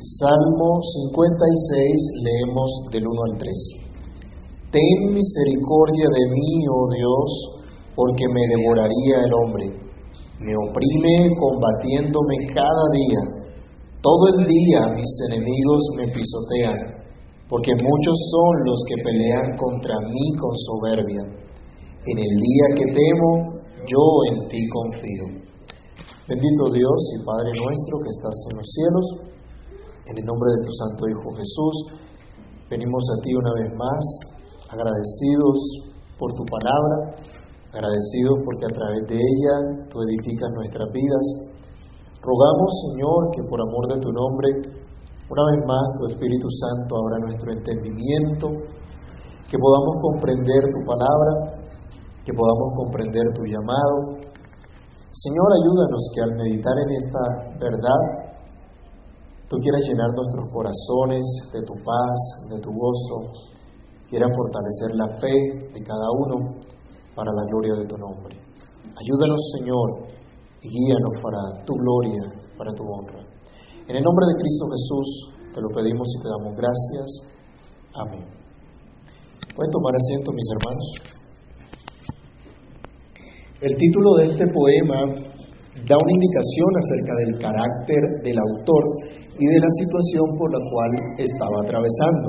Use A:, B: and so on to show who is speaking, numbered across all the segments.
A: Salmo 56, leemos del 1 al 3. Ten misericordia de mí, oh Dios, porque me devoraría el hombre. Me oprime combatiéndome cada día. Todo el día mis enemigos me pisotean, porque muchos son los que pelean contra mí con soberbia. En el día que temo, yo en ti confío. Bendito Dios y Padre nuestro que estás en los cielos en el nombre de tu Santo Hijo Jesús, venimos a ti una vez más, agradecidos por tu palabra, agradecidos porque a través de ella tú edificas nuestras vidas. Rogamos, Señor, que por amor de tu nombre, una vez más tu Espíritu Santo abra nuestro entendimiento, que podamos comprender tu palabra, que podamos comprender tu llamado. Señor, ayúdanos que al meditar en esta verdad, Tú quieras llenar nuestros corazones de tu paz, de tu gozo. Quieras fortalecer la fe de cada uno para la gloria de tu nombre. Ayúdanos, Señor, y guíanos para tu gloria, para tu honra. En el nombre de Cristo Jesús te lo pedimos y te damos gracias. Amén. Pueden tomar asiento, mis hermanos. El título de este poema da una indicación acerca del carácter del autor y de la situación por la cual estaba atravesando.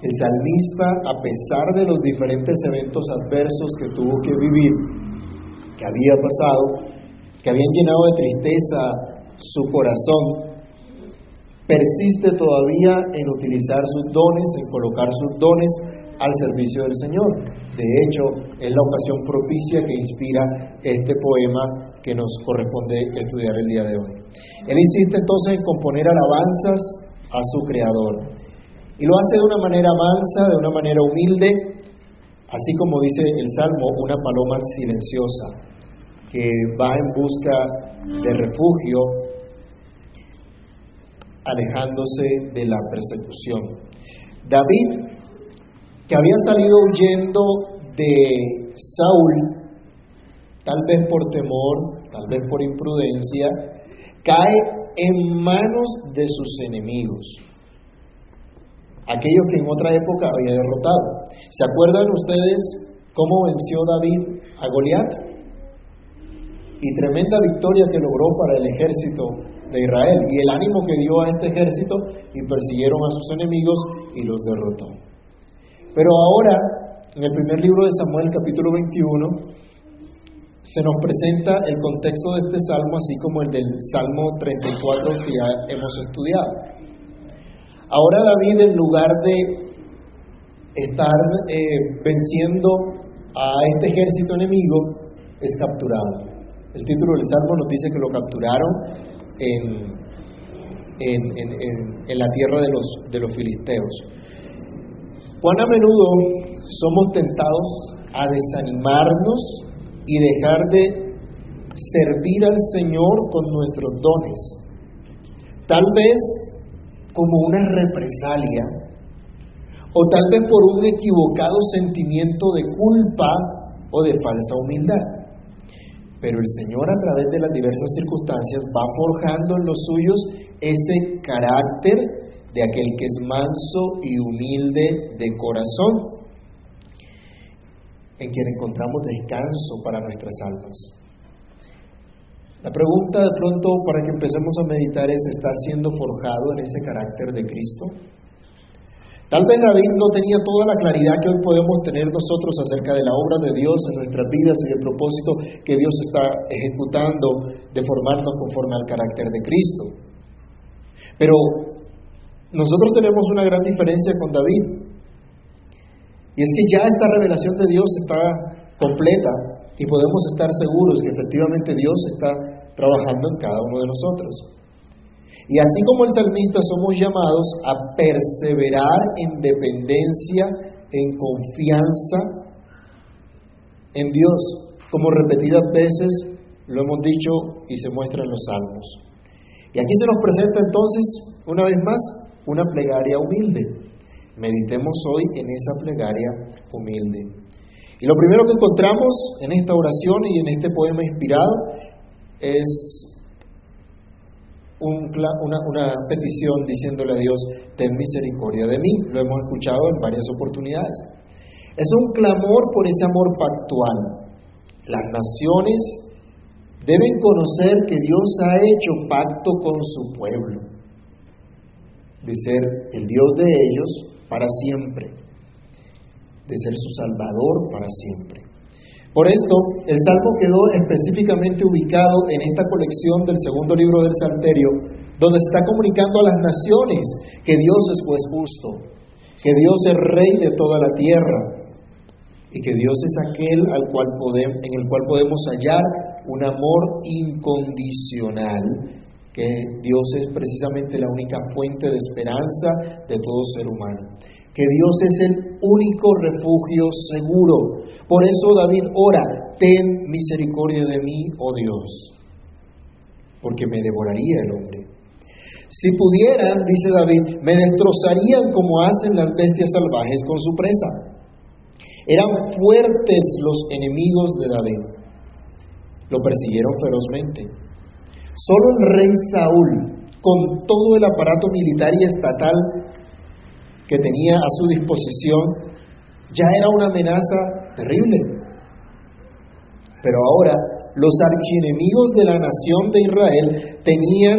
A: El salmista, a pesar de los diferentes eventos adversos que tuvo que vivir, que había pasado, que habían llenado de tristeza su corazón, persiste todavía en utilizar sus dones, en colocar sus dones al servicio del Señor. De hecho, es la ocasión propicia que inspira este poema que nos corresponde estudiar el día de hoy. Él insiste entonces en componer alabanzas a su Creador. Y lo hace de una manera mansa, de una manera humilde, así como dice el Salmo, una paloma silenciosa que va en busca de refugio, alejándose de la persecución. David, que había salido huyendo de Saúl, tal vez por temor, tal vez por imprudencia, cae en manos de sus enemigos, aquellos que en otra época había derrotado. ¿Se acuerdan ustedes cómo venció David a Goliat? Y tremenda victoria que logró para el ejército de Israel y el ánimo que dio a este ejército y persiguieron a sus enemigos y los derrotó. Pero ahora, en el primer libro de Samuel capítulo 21, se nos presenta el contexto de este salmo, así como el del Salmo 34 que ya hemos estudiado. Ahora David, en lugar de estar eh, venciendo a este ejército enemigo, es capturado. El título del salmo nos dice que lo capturaron en, en, la tierra de los, de los filisteos. Cuán a menudo somos tentados a desanimarnos y dejar de servir al Señor con nuestros dones. Tal vez como una represalia o tal vez por un equivocado sentimiento de culpa o de falsa humildad. Pero el Señor a través de las diversas circunstancias va forjando en los suyos ese carácter de aquel que es manso y humilde de corazón en quien encontramos descanso para nuestras almas. La pregunta de pronto para que empecemos a meditar es, ¿está siendo forjado en ese carácter de Cristo? Tal vez David no tenía toda la claridad que hoy podemos tener nosotros acerca de la obra de Dios en nuestras vidas y del propósito que Dios está ejecutando de formarnos conforme al carácter de Cristo. Pero nosotros tenemos una gran diferencia con David. Y es que ya esta revelación de Dios está completa y podemos estar seguros que efectivamente Dios está trabajando en cada uno de nosotros. Y así como el salmista somos llamados a perseverar en dependencia, en confianza en Dios, como repetidas veces lo hemos dicho y se muestra en los salmos. Y aquí se nos presenta entonces, una vez más, una plegaria humilde. Meditemos hoy en esa plegaria humilde. Y lo primero que encontramos en esta oración y en este poema inspirado es una, petición diciéndole a Dios, ten misericordia de mí. Lo hemos escuchado en varias oportunidades. Es un clamor por ese amor pactual. Las naciones deben conocer que Dios ha hecho pacto con su pueblo, de ser el Dios de ellos para siempre, de ser su Salvador para siempre. Por esto, el Salmo quedó específicamente ubicado en esta colección del segundo libro del Salterio, donde se está comunicando a las naciones que Dios es juez justo, que Dios es rey de toda la tierra y que Dios es aquel al cual en el cual podemos hallar un amor incondicional, que Dios es precisamente la única fuente de esperanza de todo ser humano que Dios es el único refugio seguro. Por eso David ora, ten misericordia de mí, oh Dios, porque me devoraría el hombre. Si pudieran, dice David, me destrozarían como hacen las bestias salvajes con su presa. Eran fuertes los enemigos de David. Lo persiguieron ferozmente. Solo el rey Saúl, con todo el aparato militar y estatal que tenía a su disposición ya era una amenaza terrible. Pero ahora los archienemigos de la nación de Israel tenían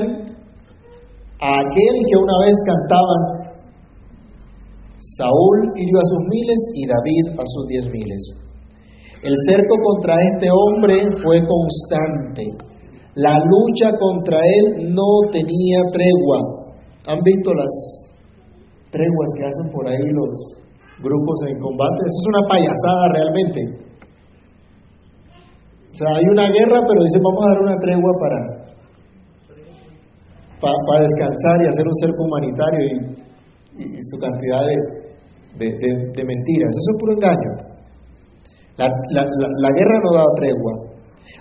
A: a aquel que una vez cantaban, Saúl hirió a sus miles y David a sus diez miles. El cerco contra este hombre fue constante. La lucha contra él no tenía tregua. ¿Han visto las treguas que hacen por ahí los grupos en combate. Eso es una payasada realmente. O sea, hay una guerra, pero dicen vamos a dar una tregua para, para, descansar y hacer un cerco humanitario y, su cantidad de, de, mentiras. Eso es puro engaño. La, la guerra no da tregua.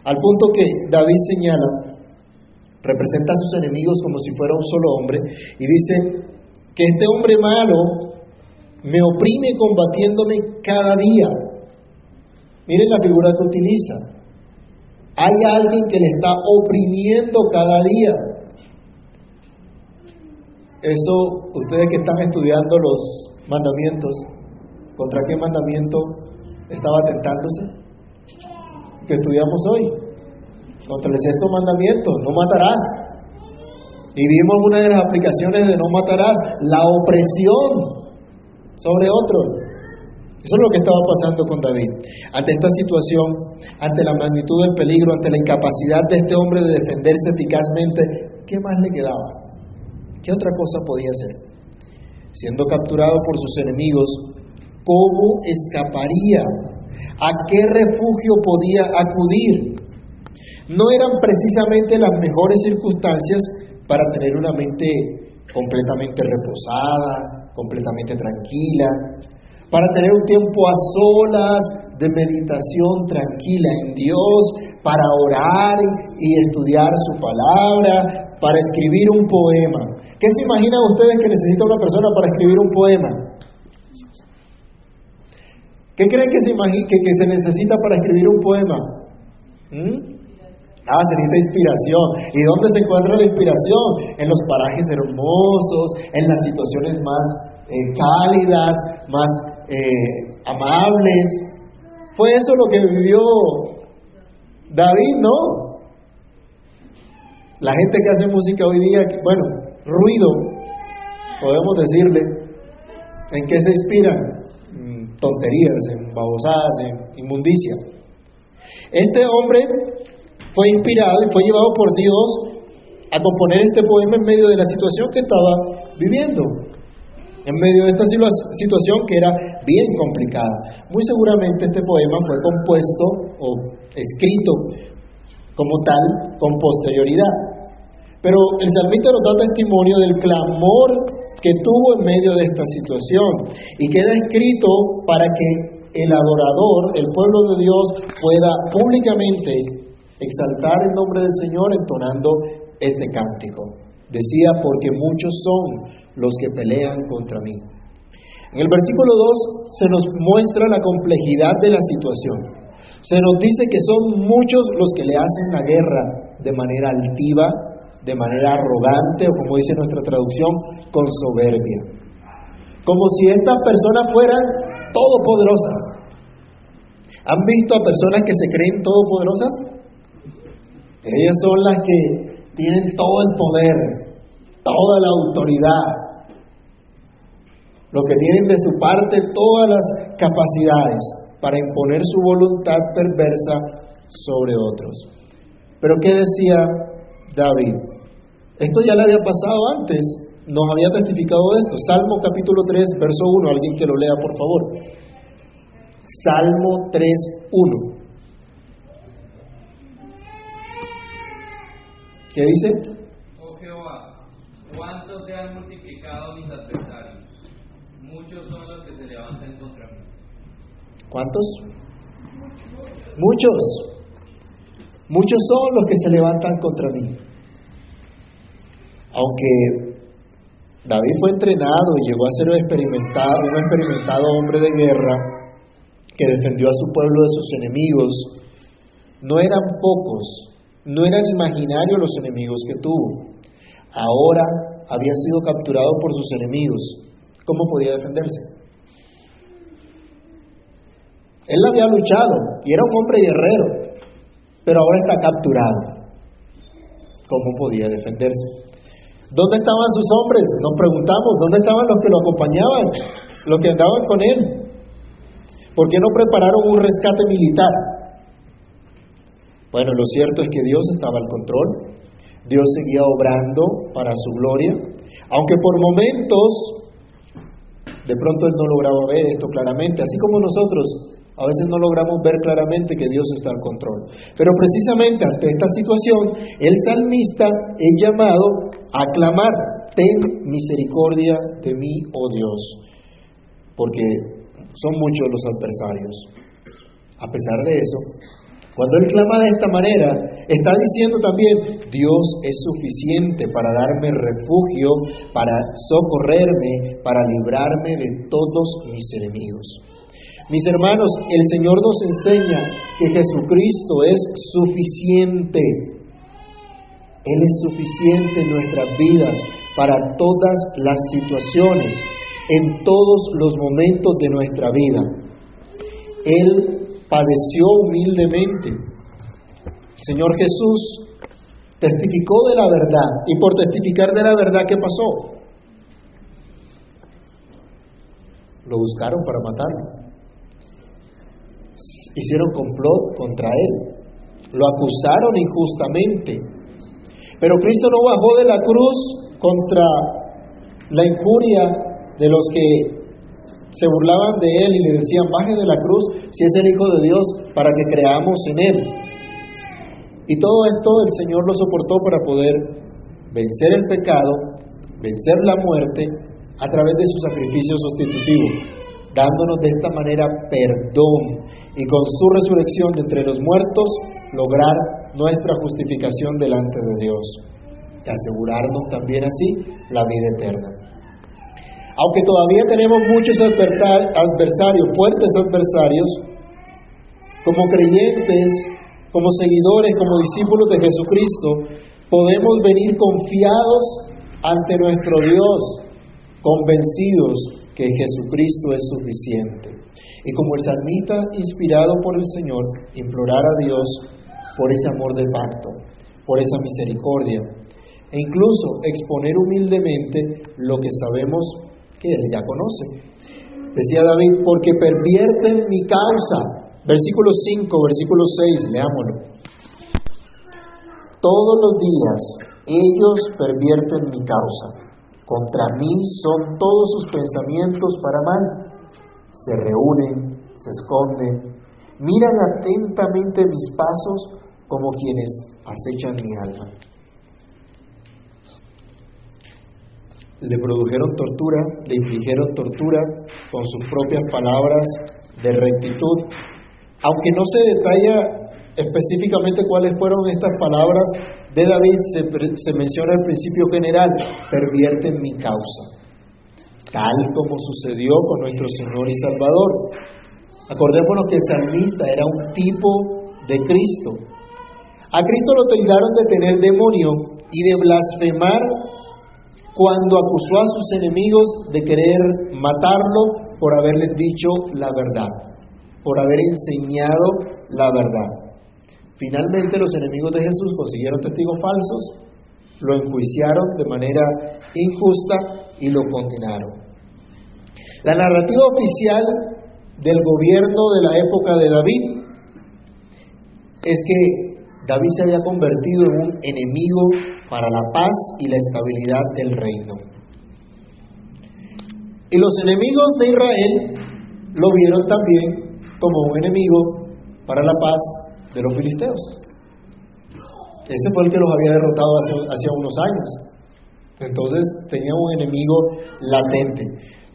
A: Al punto que David señala, representa a sus enemigos como si fuera un solo hombre y dice, que este hombre malo me oprime combatiéndome cada día. Miren la figura que utiliza. Hay alguien que le está oprimiendo cada día. Eso, ustedes que están estudiando los mandamientos, ¿contra qué mandamiento estaba tentándose? Que estudiamos hoy. Contra el sexto mandamiento, no matarás. Y vimos una de las aplicaciones de no matarás, la opresión sobre otros. Eso es lo que estaba pasando con David. Ante esta situación, ante la magnitud del peligro, ante la incapacidad de este hombre de defenderse eficazmente, ¿qué más le quedaba? ¿Qué otra cosa podía hacer? Siendo capturado por sus enemigos, ¿cómo escaparía? ¿A qué refugio podía acudir? No eran precisamente las mejores circunstancias para tener una mente completamente reposada, completamente tranquila, para tener un tiempo a solas de meditación tranquila en Dios, para orar y estudiar su palabra, para escribir un poema. ¿Qué se imaginan ustedes que necesita una persona para escribir un poema? ¿Qué creen que se, que, se necesita para escribir un poema? ¿Mm? Ah, necesita inspiración. ¿Y dónde se encuentra la inspiración? En los parajes hermosos, en las situaciones más eh, cálidas, más eh, amables. Fue eso lo que vivió David, ¿no? La gente que hace música hoy día, bueno, ruido, podemos decirle, ¿en qué se inspiran? Tonterías, en babosadas, en inmundicia. Este hombre fue inspirado y fue llevado por Dios a componer este poema en medio de la situación que estaba viviendo, en medio de esta situación que era bien complicada. Muy seguramente este poema fue compuesto o escrito como tal con posterioridad. Pero el salmista nos da testimonio del clamor que tuvo en medio de esta situación y queda escrito para que el adorador, el pueblo de Dios, pueda públicamente exaltar el nombre del Señor entonando este cántico. Decía, porque muchos son los que pelean contra mí. En el versículo 2 se nos muestra la complejidad de la situación. Se nos dice que son muchos los que le hacen la guerra de manera altiva, de manera arrogante o como dice nuestra traducción, con soberbia. Como si estas personas fueran todopoderosas. ¿Han visto a personas que se creen todopoderosas? Ellas son las que tienen todo el poder, toda la autoridad, lo que tienen de su parte todas las capacidades para imponer su voluntad perversa sobre otros. Pero ¿qué decía David? Esto ya le había pasado antes, nos había testificado de esto. Salmo capítulo 3, verso 1, alguien que lo lea por favor. Salmo 3, 1. ¿Qué dice?
B: Oh Jehová, ¿cuántos se han multiplicado mis adversarios? Muchos son los que se levantan contra mí.
A: ¿Cuántos? Muchos. Muchos son los que se levantan contra mí. Aunque David fue entrenado y llegó a ser un experimentado, hombre de guerra que defendió a su pueblo de sus enemigos, no eran pocos, no eran imaginarios los enemigos que tuvo. Ahora había sido capturado por sus enemigos. ¿Cómo podía defenderse? Él había luchado y era un hombre guerrero, pero ahora está capturado. ¿Cómo podía defenderse? ¿Dónde estaban sus hombres? Nos preguntamos, ¿dónde estaban los que lo acompañaban? Los que andaban con él. ¿Por qué no prepararon un rescate militar? Bueno, lo cierto es que Dios estaba al control. Dios seguía obrando para su gloria. Aunque por momentos, de pronto él no lograba ver esto claramente, así como nosotros a veces no logramos ver claramente que Dios está al control. Pero precisamente ante esta situación, el salmista es llamado a clamar, ten misericordia de mí, oh Dios, porque son muchos los adversarios. A pesar de eso, cuando él clama de esta manera, está diciendo también, Dios es suficiente para darme refugio, para socorrerme, para librarme de todos mis enemigos. Mis hermanos, el Señor nos enseña que Jesucristo es suficiente. Él es suficiente en nuestras vidas para todas las situaciones, en todos los momentos de nuestra vida. Él padeció humildemente. Señor Jesús testificó de la verdad y por testificar de la verdad, ¿qué pasó? Lo buscaron para matarlo hicieron complot contra él, lo acusaron injustamente. Pero Cristo no bajó de la cruz contra la injuria de los que se burlaban de él y le decían, baje de la cruz si es el Hijo de Dios para que creamos en él. Y todo esto el Señor lo soportó para poder vencer el pecado, vencer la muerte a través de su sacrificio sustitutivo dándonos de esta manera perdón y con su resurrección de entre los muertos lograr nuestra justificación delante de Dios y asegurarnos también así la vida eterna. Aunque todavía tenemos muchos adversarios, fuertes adversarios, como creyentes, como seguidores, como discípulos de Jesucristo, podemos venir confiados ante nuestro Dios, convencidos que Jesucristo es suficiente. Y como el salmista, inspirado por el Señor, implorar a Dios por ese amor de pacto, por esa misericordia, e incluso exponer humildemente lo que sabemos que Él ya conoce. Decía David, porque pervierten mi causa. Versículo 5, versículo 6, leámoslo. Todos los días ellos pervierten mi causa contra mí son todos sus pensamientos para mal. Se reúnen, se esconden, miran atentamente mis pasos como quienes acechan mi alma. Le produjeron tortura, le infligieron tortura con sus propias palabras de rectitud. Aunque no se detalla específicamente cuáles fueron estas palabras, de David se, menciona el principio general, pervierten mi causa, tal como sucedió con nuestro Señor y Salvador. Acordémonos que el salmista era un tipo de Cristo. A Cristo lo tildaron de tener demonio y de blasfemar cuando acusó a sus enemigos de querer matarlo por haberles dicho la verdad, por haber enseñado la verdad. Finalmente los enemigos de Jesús consiguieron testigos falsos, lo enjuiciaron de manera injusta y lo condenaron. La narrativa oficial del gobierno de la época de David es que David se había convertido en un enemigo para la paz y la estabilidad del reino. Y los enemigos de Israel lo vieron también como un enemigo para la paz de los filisteos. Ese fue el que los había derrotado hace, unos años. Entonces tenía un enemigo latente.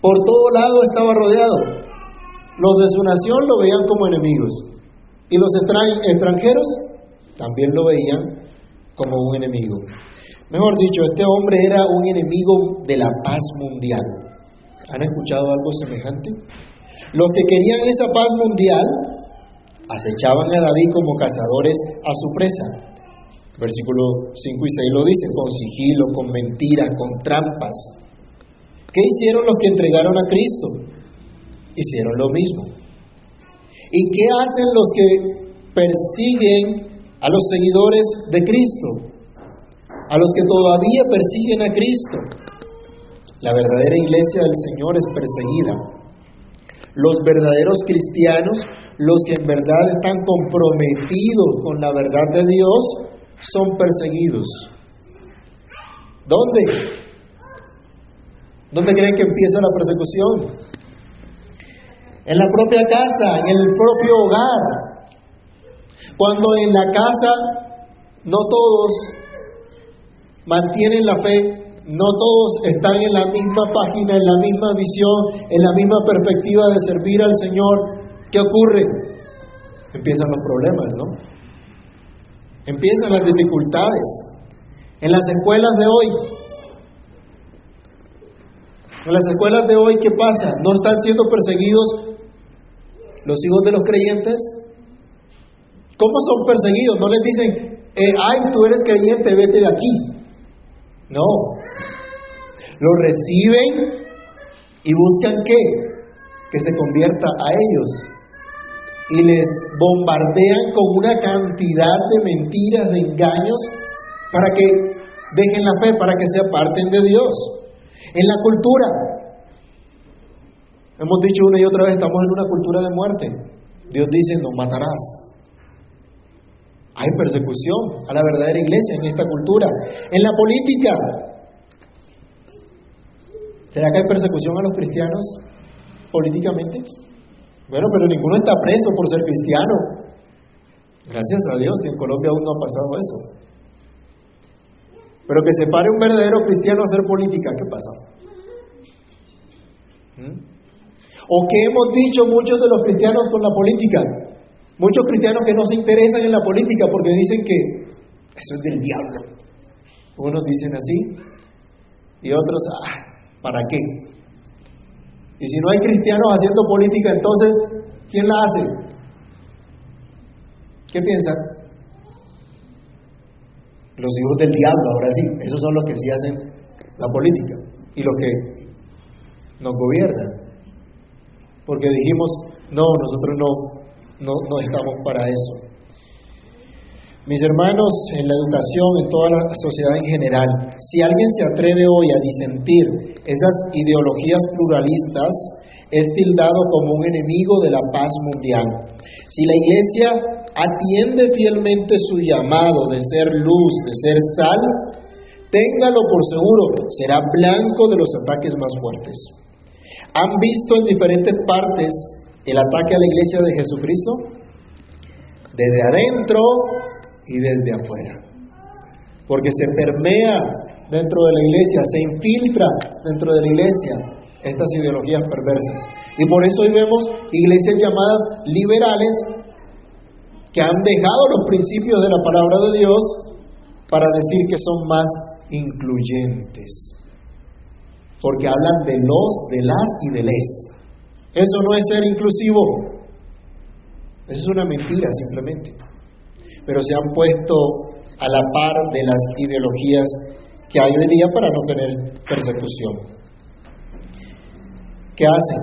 A: Por todo lado estaba rodeado. Los de su nación lo veían como enemigos. Y los extranjeros también lo veían como un enemigo. Mejor dicho, este hombre era un enemigo de la paz mundial. ¿Han escuchado algo semejante? Los que querían esa paz mundial acechaban a David como cazadores a su presa. Versículo 5 y 6 lo dice, con sigilo, con mentira, con trampas. ¿Qué hicieron los que entregaron a Cristo? Hicieron lo mismo. ¿Y qué hacen los que persiguen a los seguidores de Cristo, a los que todavía persiguen a Cristo. La verdadera iglesia del Señor es perseguida. Los verdaderos cristianos, los que en verdad están comprometidos con la verdad de Dios, son perseguidos. ¿Dónde? ¿Dónde creen que empieza la persecución? En la propia casa, en el propio hogar, cuando en la casa no todos mantienen la fe, no todos están en la misma página, en la misma visión, en la misma perspectiva de servir al Señor, ¿qué ocurre? Empiezan los problemas, ¿no? Empiezan las dificultades. En las escuelas de hoy, en las escuelas de hoy, ¿qué pasa? ¿No están siendo perseguidos los hijos de los creyentes? ¿Cómo son perseguidos? No les dicen, eh, ay, tú eres creyente, vete de aquí. No. Lo reciben y buscan qué? Que se convierta a ellos. Y les bombardean con una cantidad de mentiras, de engaños, para que dejen la fe, para que se aparten de Dios. En la cultura, hemos dicho una y otra vez, estamos en una cultura de muerte. Dios dice, no matarás. Hay persecución a la verdadera iglesia en esta cultura. En la política, ¿será que hay persecución a los cristianos políticamente? Bueno, pero ninguno está preso por ser cristiano. Gracias a Dios que en Colombia aún no ha pasado eso. Pero que se pare un verdadero cristiano a hacer política, ¿qué pasa? ¿Mm? ¿O qué hemos dicho muchos de los cristianos con la política? Muchos cristianos que no se interesan en la política porque dicen que eso es del diablo. Unos dicen así y otros, ah, ¿para qué? Y si no hay cristianos haciendo política, entonces, ¿quién la hace? ¿Qué piensan? Los hijos del diablo, ahora sí, esos son los que sí hacen la política y los que nos gobiernan. Porque dijimos, no, nosotros no no, estamos para eso. Mis hermanos, en la educación, en toda la sociedad en general, si alguien se atreve hoy a disentir esas ideologías pluralistas, es tildado como un enemigo de la paz mundial. Si la Iglesia atiende fielmente su llamado de ser luz, de ser sal, téngalo por seguro, será blanco de los ataques más fuertes. Han visto en diferentes partes el ataque a la iglesia de Jesucristo? Desde adentro y desde afuera. Porque se permea dentro de la iglesia, se infiltra dentro de la iglesia estas ideologías perversas. Y por eso hoy vemos iglesias llamadas liberales que han dejado los principios de la palabra de Dios para decir que son más incluyentes. Porque hablan de los, de las y de les. Eso no es ser inclusivo. Eso es una mentira simplemente. Pero se han puesto a la par de las ideologías que hay hoy día para no tener persecución. ¿Qué hacen?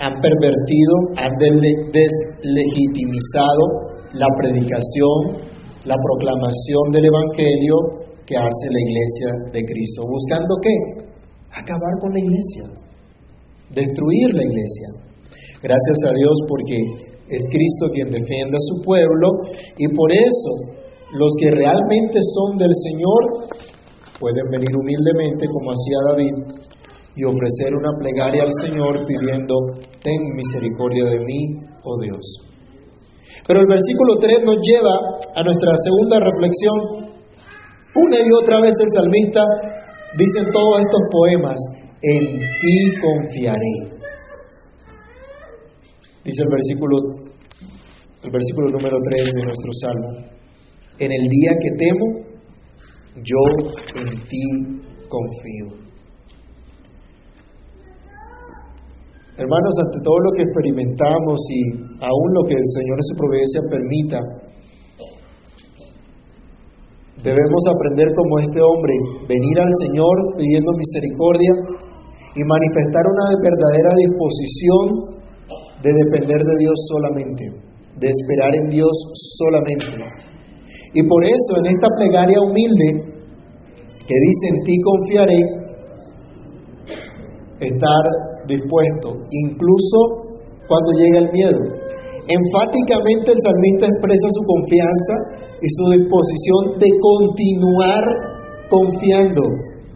A: Han pervertido, han deslegitimizado la predicación, la proclamación del Evangelio que hace la iglesia de Cristo. ¿Buscando qué? Acabar con la iglesia, destruir la iglesia. Gracias a Dios porque es Cristo quien defiende a su pueblo y por eso los que realmente son del Señor pueden venir humildemente como hacía David y ofrecer una plegaria al Señor pidiendo, ten misericordia de mí, oh Dios. Pero el versículo 3 nos lleva a nuestra segunda reflexión. Una y otra vez el salmista dice en todos estos poemas, en ti confiaré. Dice el versículo, el versículo número 3 de nuestro salmo, en el día que temo, yo en ti confío. Hermanos, ante todo lo que experimentamos y aún lo que el Señor en su providencia permita, debemos aprender como este hombre, venir al Señor pidiendo misericordia y manifestar una verdadera disposición de depender de Dios solamente, de esperar en Dios solamente. Y por eso en esta plegaria humilde que dice en ti confiaré, estar dispuesto, incluso cuando llega el miedo. Enfáticamente el salmista expresa su confianza y su disposición de continuar confiando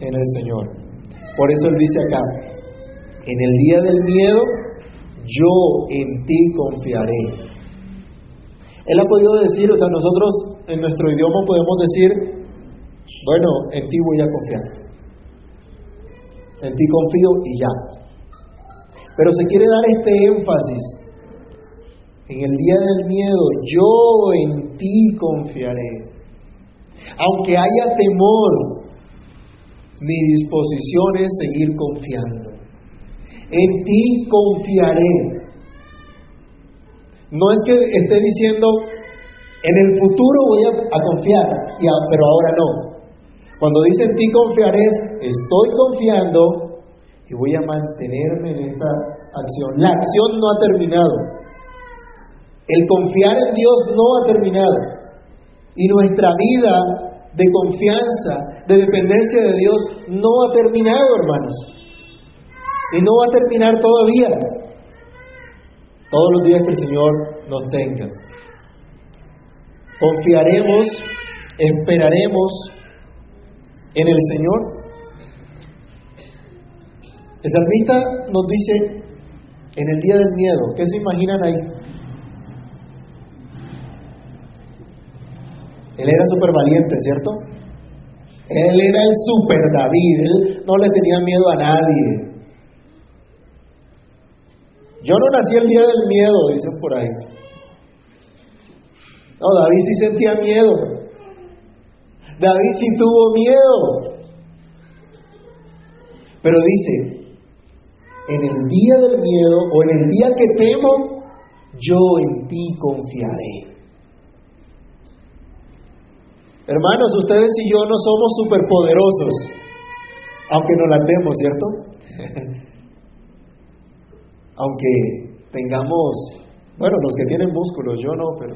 A: en el Señor. Por eso él dice acá, en el día del miedo, yo en ti confiaré. Él ha podido decir, o sea, nosotros en nuestro idioma podemos decir, bueno, en ti voy a confiar. En ti confío y ya. Pero se quiere dar este énfasis. En el día del miedo, yo en ti confiaré. Aunque haya temor, mi disposición es seguir confiando. En ti confiaré. No es que esté diciendo, en el futuro voy a, confiar, pero ahora no. Cuando dice en ti confiaré, estoy confiando, y voy a mantenerme en esta acción. La acción no ha terminado. El confiar en Dios no ha terminado. Y nuestra vida de confianza, de dependencia de Dios, no ha terminado, hermanos. Y no va a terminar todavía. Todos los días que el Señor nos tenga. Confiaremos, esperaremos en el Señor el salmista nos dice en el día del miedo, ¿qué se imaginan ahí? Él era súper valiente, ¿cierto? Él era el super David, él no le tenía miedo a nadie. Yo no nací el día del miedo, dicen por ahí. No, David sí sentía miedo. David sí tuvo miedo. Pero dice, en el día del miedo o en el día que temo, yo en ti confiaré. Hermanos, ustedes y yo no somos superpoderosos, aunque no la temos, ¿cierto? aunque tengamos, bueno, los que tienen músculos, yo no, pero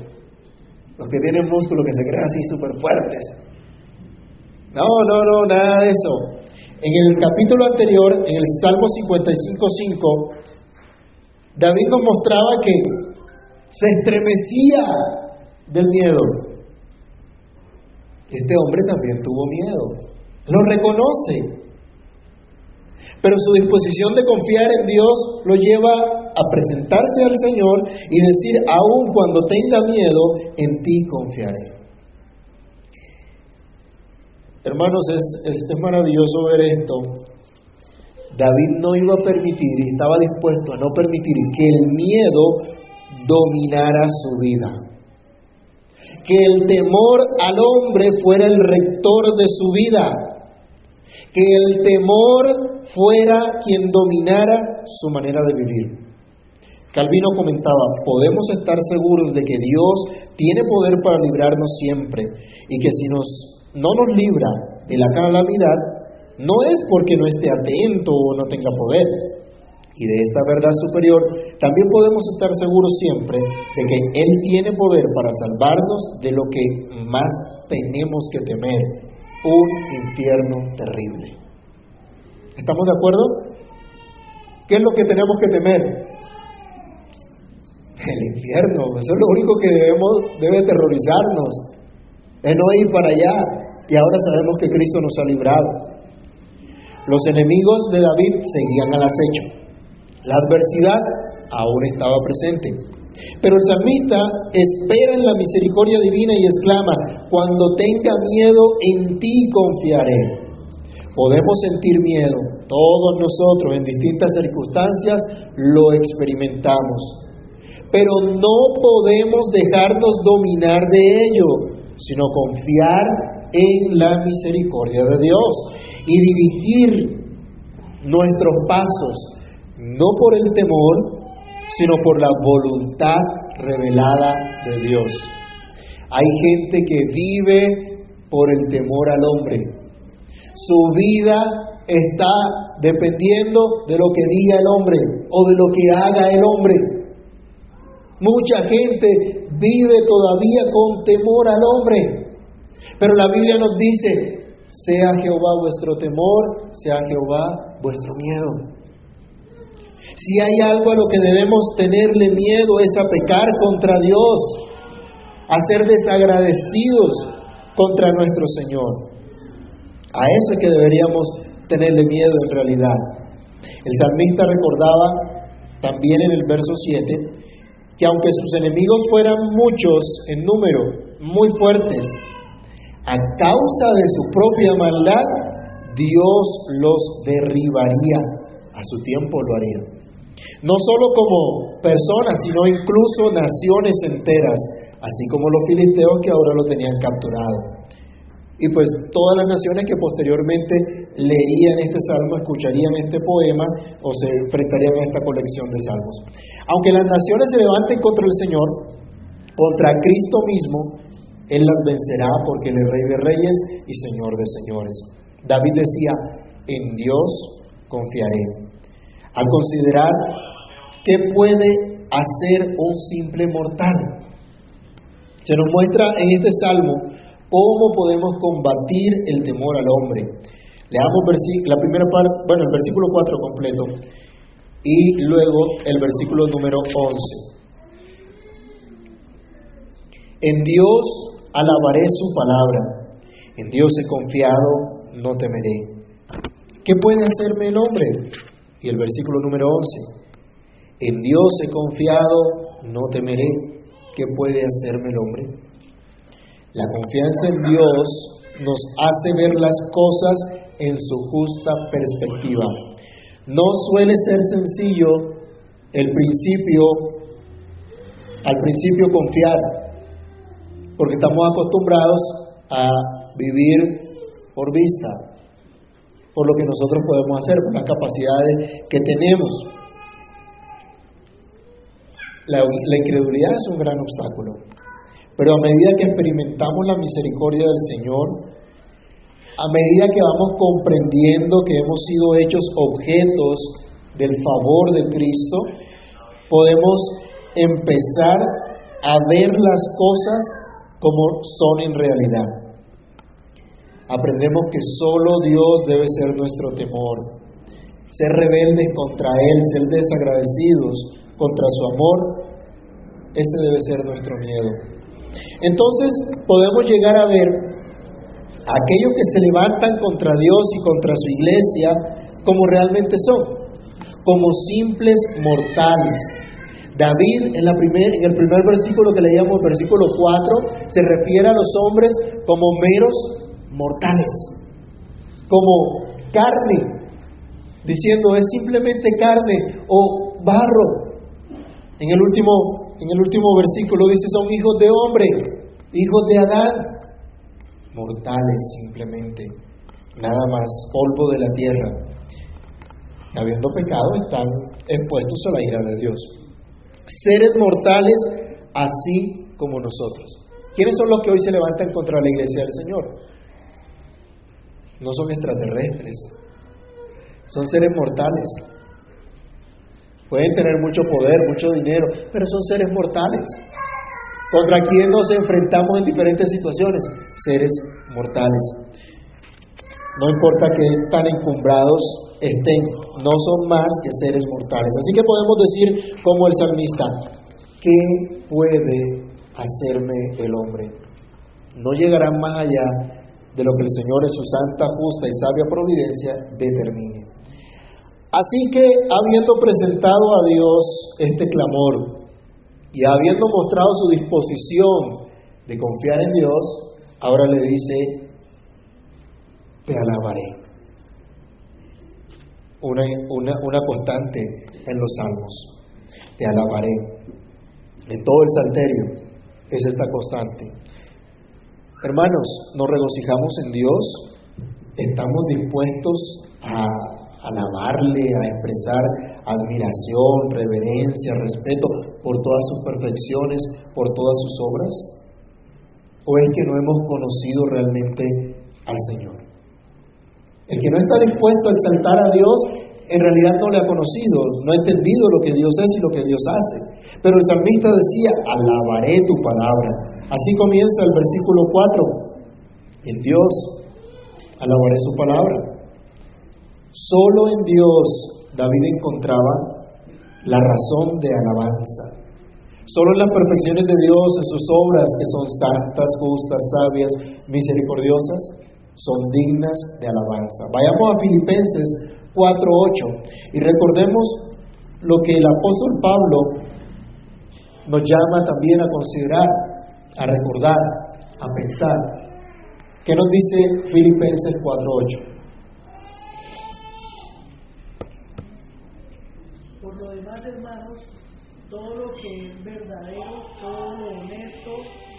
A: los que tienen músculos que se crean así súper fuertes. No, no, no, nada de eso. En el capítulo anterior, en el Salmo 55.5, David nos mostraba que se estremecía del miedo. Este hombre también tuvo miedo, lo reconoce, pero su disposición de confiar en Dios lo lleva a presentarse al Señor y decir, aun cuando tenga miedo, en ti confiaré. Hermanos, es, es, maravilloso ver esto. David no iba a permitir y estaba dispuesto a no permitir que el miedo dominara su vida. Que el temor al hombre fuera el rector de su vida. Que el temor fuera quien dominara su manera de vivir. Calvino comentaba, podemos estar seguros de que Dios tiene poder para librarnos siempre y que si nos, no nos libra de la calamidad, no es porque no esté atento o no tenga poder. Y de esta verdad superior también podemos estar seguros siempre de que Él tiene poder para salvarnos de lo que más tenemos que temer, un infierno terrible. ¿Estamos de acuerdo? ¿Qué es lo que tenemos que temer? El infierno, eso es lo único que debemos, debe terrorizarnos, es no ir para allá. Y ahora sabemos que Cristo nos ha librado. Los enemigos de David seguían al acecho. La adversidad aún estaba presente. Pero el salmista espera en la misericordia divina y exclama, cuando tenga miedo, en ti confiaré. Podemos sentir miedo, todos nosotros en distintas circunstancias lo experimentamos pero no podemos dejarnos dominar de ello, sino confiar en la misericordia de Dios y dirigir nuestros pasos no por el temor, sino por la voluntad revelada de Dios. Hay gente que vive por el temor al hombre. Su vida está dependiendo de lo que diga el hombre o de lo que haga el hombre. Mucha gente vive todavía con temor al hombre. Pero la Biblia nos dice, sea Jehová vuestro temor, sea Jehová vuestro miedo. Si hay algo a lo que debemos tenerle miedo es a pecar contra Dios, a ser desagradecidos contra nuestro Señor. A eso es que deberíamos tenerle miedo en realidad. El salmista recordaba también en el verso 7 que aunque sus enemigos fueran muchos en número, muy fuertes, a causa de su propia maldad, Dios los derribaría, a su tiempo lo haría. No solo como personas, sino incluso naciones enteras, así como los filisteos que ahora lo tenían capturado. Y pues todas las naciones que posteriormente leerían este salmo, escucharían este poema o se enfrentarían a esta colección de salmos. Aunque las naciones se levanten contra el Señor, contra Cristo mismo, Él las vencerá porque Él es Rey de Reyes y Señor de Señores. David decía, en Dios confiaré. Al considerar qué puede hacer un simple mortal, se nos muestra en este salmo ¿Cómo podemos combatir el temor al hombre? Leamos la primera parte, bueno, el versículo 4 completo y luego el versículo número 11. En Dios alabaré su palabra, en Dios he confiado, no temeré. ¿Qué puede hacerme el hombre? Y el versículo número 11. En Dios he confiado, no temeré. ¿Qué puede hacerme el hombre? La confianza en Dios nos hace ver las cosas en su justa perspectiva. No suele ser sencillo el principio, al principio confiar, porque estamos acostumbrados a vivir por vista, por lo que nosotros podemos hacer, por las capacidades que tenemos. La, la incredulidad es un gran obstáculo. Pero a medida que experimentamos la misericordia del Señor, a medida que vamos comprendiendo que hemos sido hechos objetos del favor de Cristo, podemos empezar a ver las cosas como son en realidad. Aprendemos que solo Dios debe ser nuestro temor. Ser rebeldes contra Él, ser desagradecidos contra su amor, ese debe ser nuestro miedo. Entonces podemos llegar a ver a aquellos que se levantan contra Dios y contra su iglesia como realmente son, como simples mortales. David en, la primer, en el primer versículo que leíamos, versículo 4, se refiere a los hombres como meros mortales, como carne, diciendo es simplemente carne o barro. En el último en el último versículo dice, son hijos de hombre, hijos de Adán, mortales simplemente, nada más, polvo de la tierra. Habiendo pecado están expuestos a la ira de Dios. seres mortales así como nosotros. ¿Quiénes son los que hoy se levantan contra la iglesia del Señor? No son extraterrestres, son seres mortales. Pueden tener mucho poder, mucho dinero, pero son seres mortales. ¿Contra quién nos enfrentamos en diferentes situaciones? Seres mortales. No importa que tan encumbrados estén, no son más que seres mortales. Así que podemos decir como el salmista, ¿qué puede hacerme el hombre? No llegarán más allá de lo que el Señor en su santa, justa y sabia providencia determine. Así que, habiendo presentado a Dios este clamor y habiendo mostrado su disposición de confiar en Dios, ahora le dice, te alabaré. Una, una, una constante en los salmos, te alabaré. En todo el salterio es esta constante. Hermanos, nos regocijamos en Dios, estamos dispuestos a alabarle, a expresar admiración, reverencia, respeto por todas sus perfecciones, por todas sus obras? ¿O es que no hemos conocido realmente al Señor? El que no está dispuesto a exaltar a Dios, en realidad no le ha conocido, no ha entendido lo que Dios es y lo que Dios hace. Pero el salmista decía, alabaré tu palabra. Así comienza el versículo 4. En Dios alabaré su palabra. Solo en Dios David encontraba la razón de alabanza. Solo en las perfecciones de Dios, en sus obras que son santas, justas, sabias, misericordiosas, son dignas de alabanza. Vayamos a Filipenses 4:8 y recordemos lo que el apóstol Pablo nos llama también a considerar, a recordar, a pensar. ¿Qué nos dice Filipenses 4:8?
C: todo lo que es verdadero, todo lo honesto,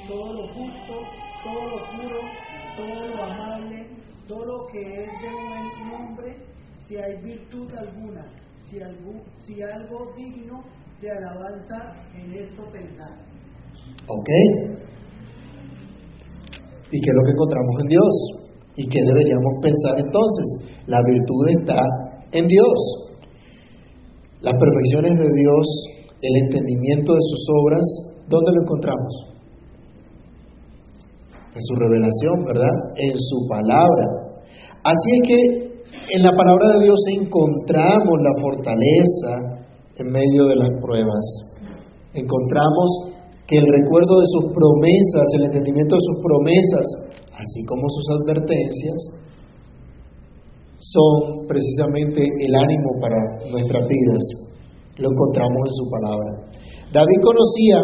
C: todo lo justo, todo lo puro, todo lo amable, todo lo que es de buen nombre, si hay virtud alguna, si algo, si algo digno de alabanza en esto pensar.
A: ¿Ok? ¿Y qué es lo que encontramos en Dios? ¿Y qué deberíamos pensar entonces? La virtud está en Dios. Las perfecciones de Dios el entendimiento de sus obras, ¿dónde lo encontramos? En su revelación, ¿verdad? En su palabra. Así es que en la palabra de Dios encontramos la fortaleza en medio de las pruebas. Encontramos el recuerdo de sus promesas, el entendimiento de sus promesas, así como sus advertencias, son precisamente el ánimo para nuestras vidas lo encontramos en su palabra. David conocía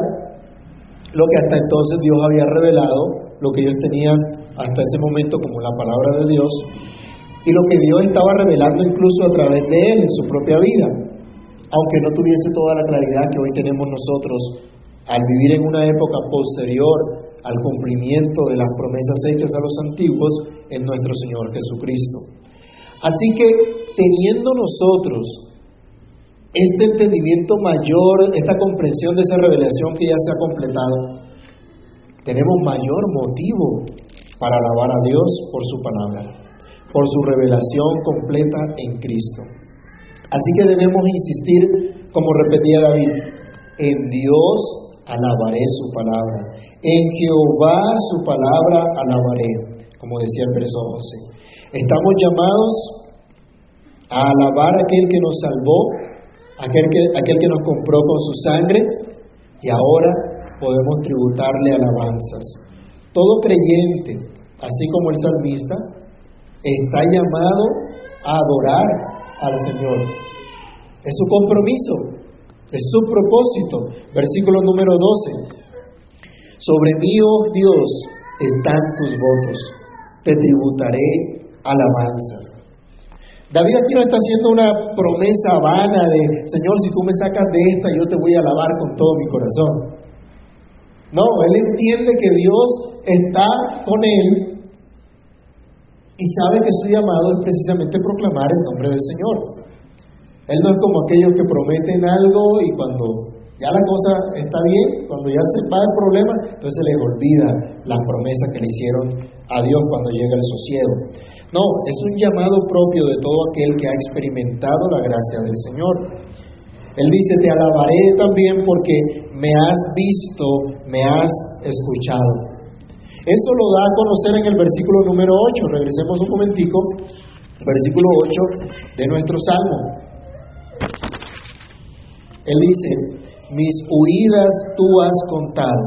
A: lo que hasta entonces Dios había revelado, lo que ellos tenían hasta ese momento como la palabra de Dios, y lo que Dios estaba revelando incluso a través de él en su propia vida, aunque no tuviese toda la claridad que hoy tenemos nosotros al vivir en una época posterior al cumplimiento de las promesas hechas a los antiguos en nuestro Señor Jesucristo. Así que teniendo nosotros este entendimiento mayor, esta comprensión de esa revelación que ya se ha completado, tenemos mayor motivo para alabar a Dios por su palabra, por su revelación completa en Cristo. Así que debemos insistir, como repetía David, en Dios alabaré su palabra, en Jehová su palabra alabaré, como decía el verso 11. Estamos llamados a alabar a aquel que nos salvó aquel que, aquel que nos compró con su sangre y ahora podemos tributarle alabanzas. Todo creyente, así como el salmista, está llamado a adorar al Señor. Es su compromiso, es su propósito. Versículo número 12. Sobre mí, oh Dios, están tus votos. Te tributaré alabanza. David aquí no está haciendo una promesa vana de, Señor, si tú me sacas de esta, yo te voy a alabar con todo mi corazón. No, él entiende que Dios está con él y sabe que su llamado es precisamente proclamar el nombre del Señor. Él no es como aquellos que prometen algo y cuando Ya la cosa está bien, cuando ya se va el problema, entonces se les olvida las promesas que le hicieron a Dios cuando llega el sosiego. No, es un llamado propio de todo aquel que ha experimentado la gracia del Señor. Él dice, te alabaré también porque me has visto, me has escuchado. Eso lo da a conocer en el versículo número 8. Regresemos un momentico, versículo 8 de nuestro Salmo. Él dice, mis huidas tú has contado,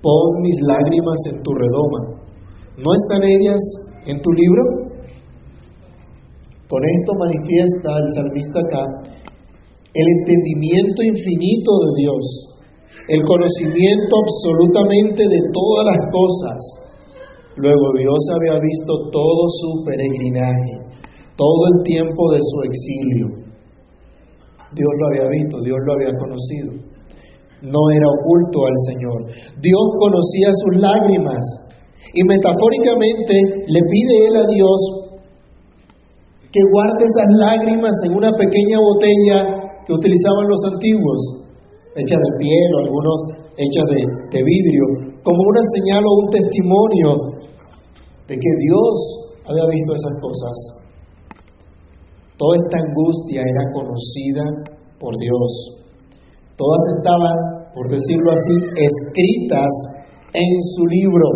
A: pon mis lágrimas en tu redoma. ¿No están ellas en tu libro? Con esto manifiesta el salmista acá el entendimiento infinito de Dios, el conocimiento absolutamente de todas las cosas. Luego Dios había visto todo su peregrinaje, todo el tiempo de su exilio. Dios lo había visto, Dios lo había conocido. No era oculto al Señor. Dios conocía sus lágrimas y metafóricamente le pide él a Dios que guarde esas lágrimas en una pequeña botella que utilizaban los antiguos, hechas de piel o algunos hechas de, vidrio, como una señal o un testimonio de que Dios había visto esas cosas. Toda esta angustia era conocida por Dios. Todas estaban, por decirlo así, escritas en su libro.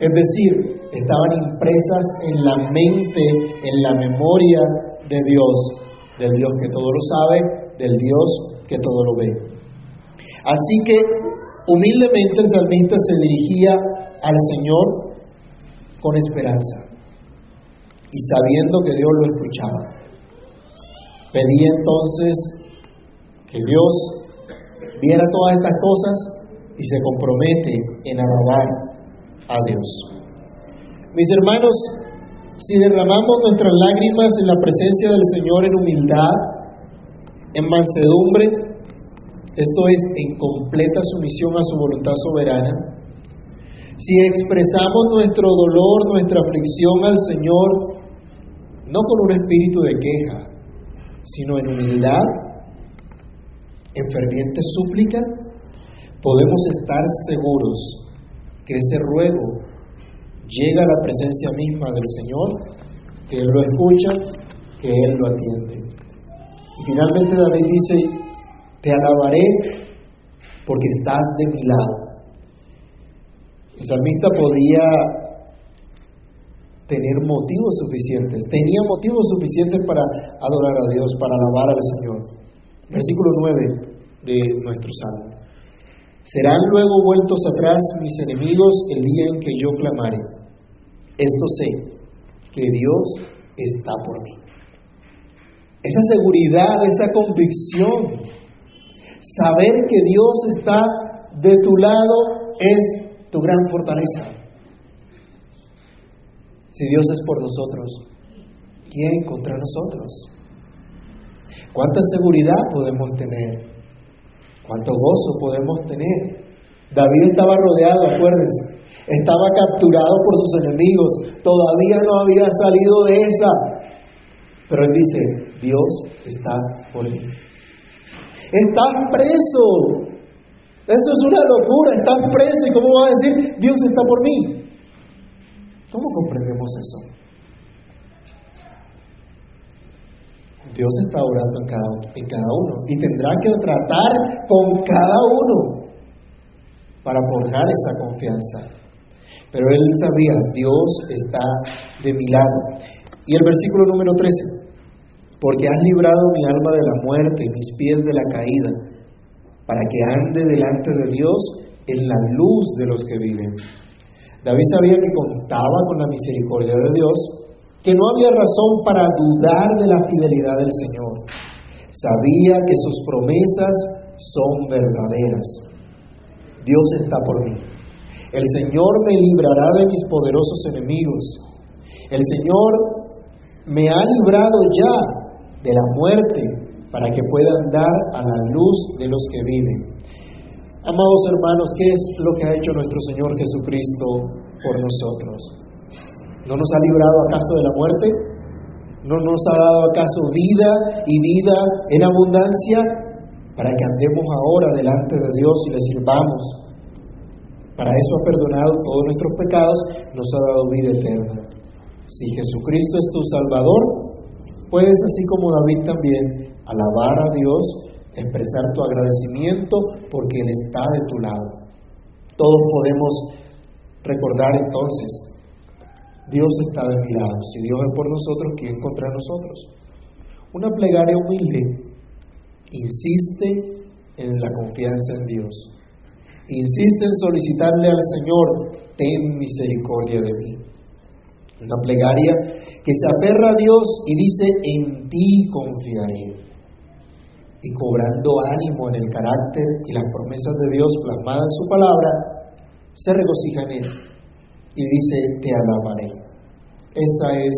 A: Es decir, estaban impresas en la mente, en la memoria de Dios, del Dios que todo lo sabe del Dios que todo lo ve. Así que humildemente el salmista se dirigía al Señor con esperanza y sabiendo que Dios lo escuchaba. Pedía entonces que Dios viera todas estas cosas y se compromete en alabar a Dios. Mis hermanos, si derramamos nuestras lágrimas en la presencia del Señor en humildad, en mansedumbre, esto es, en completa sumisión a su voluntad soberana, si expresamos nuestro dolor, nuestra aflicción al Señor, no con un espíritu de queja, sino en humildad, en ferviente súplica, podemos estar seguros que ese ruego llega a la presencia misma del Señor, que Él lo escucha, que Él lo atiende. Y finalmente David dice, te alabaré porque estás de mi lado. El salmista podía tener motivos suficientes, tenía motivos suficientes para adorar a Dios, para alabar al Señor. Versículo 9 de nuestro salmo. Serán luego vueltos atrás mis enemigos el día en que yo clamare. Esto sé, que Dios está por mí. Esa seguridad, esa convicción, saber que Dios está de tu lado es tu gran fortaleza. Si Dios es por nosotros, ¿quién contra nosotros? ¿Cuánta seguridad podemos tener? ¿Cuánto gozo podemos tener? David estaba rodeado, acuérdense, estaba capturado por sus enemigos, todavía no había salido de esa, pero él dice, Dios está por mí. Estás preso. Eso es una locura, estás preso. ¿Y cómo va a decir, Dios está por mí? ¿Cómo comprendemos eso? Dios está orando en cada, en cada uno y tendrá que tratar con cada uno para forjar esa confianza. Pero él sabía, Dios está de mi lado. Y el versículo número 13 porque has librado mi alma de la muerte y mis pies de la caída, para que ande delante de Dios en la luz de los que viven. David sabía que contaba con la misericordia de Dios, que no había razón para dudar de la fidelidad del Señor. Sabía que sus promesas son verdaderas. Dios está por mí. El Señor me librará de mis poderosos enemigos. El Señor me ha librado ya de la muerte para que puedan dar a la luz de los que viven. Amados hermanos, ¿qué es lo que ha hecho nuestro Señor Jesucristo por nosotros? ¿No nos ha librado acaso de la muerte? ¿No nos ha dado acaso vida y vida en abundancia? para que andemos ahora delante de Dios y le sirvamos. Para eso ha perdonado todos nuestros pecados, nos ha dado vida eterna. Si Jesucristo es tu Salvador, puedes, así como David también, alabar a Dios, expresar tu agradecimiento porque Él está de tu lado. Todos podemos recordar entonces, Dios está de mi lado. Si Dios es por nosotros, ¿quién contra nosotros? Una plegaria humilde insiste en la confianza en Dios. Insiste en solicitarle al Señor, ten misericordia de mí. Una plegaria que se aferra a Dios y dice, en ti confiaré. Y cobrando ánimo en el carácter y las promesas de Dios plasmadas en su palabra, se regocija en él y dice, te alabaré. Esa es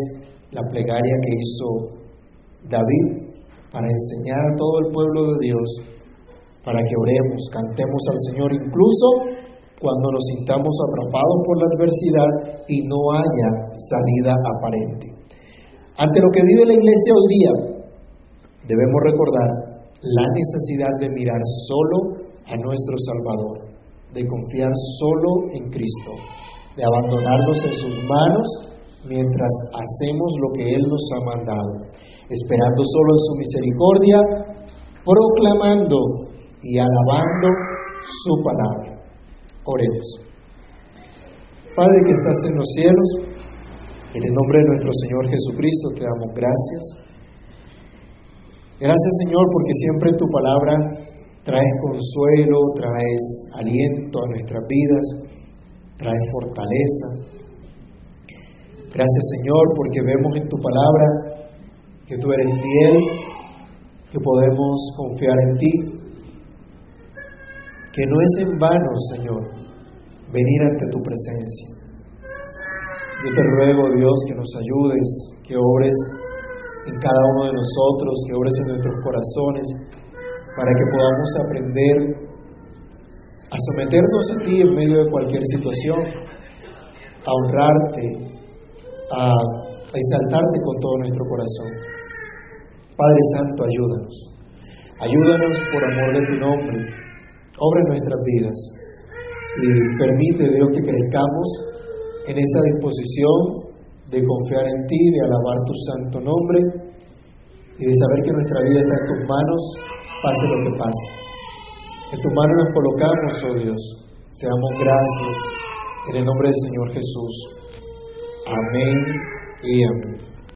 A: la plegaria que hizo David para enseñar a todo el pueblo de Dios, para que oremos, cantemos al Señor, incluso cuando nos sintamos atrapados por la adversidad y no haya salida aparente. Ante lo que vive la iglesia hoy día, debemos recordar la necesidad de mirar solo a nuestro Salvador, de confiar solo en Cristo, de abandonarnos en sus manos mientras hacemos lo que Él nos ha mandado esperando solo en su misericordia, proclamando y alabando su palabra. Oremos. Padre que estás en los cielos, en el nombre de nuestro Señor Jesucristo te damos gracias. Gracias Señor porque siempre tu palabra traes consuelo, traes aliento a nuestras vidas, traes fortaleza. Gracias Señor porque vemos en tu palabra que tú eres fiel, que podemos confiar en ti, que no es en vano, Señor, venir ante tu presencia. Yo te ruego, Dios, que nos ayudes, que obres en cada uno de nosotros, que obres en nuestros corazones, para que podamos aprender a someternos a ti en medio de cualquier situación, a honrarte, a exaltarte con todo nuestro corazón. Padre Santo, ayúdanos. Ayúdanos por amor de tu nombre. Obra en nuestras vidas. Y permite, Dios, que crezcamos en esa disposición de confiar en ti, de alabar tu santo nombre y de saber que nuestra vida está en tus manos, pase lo que pase. En tus manos nos colocamos, oh Dios. Te damos gracias en el nombre del Señor Jesús. Amén y amén.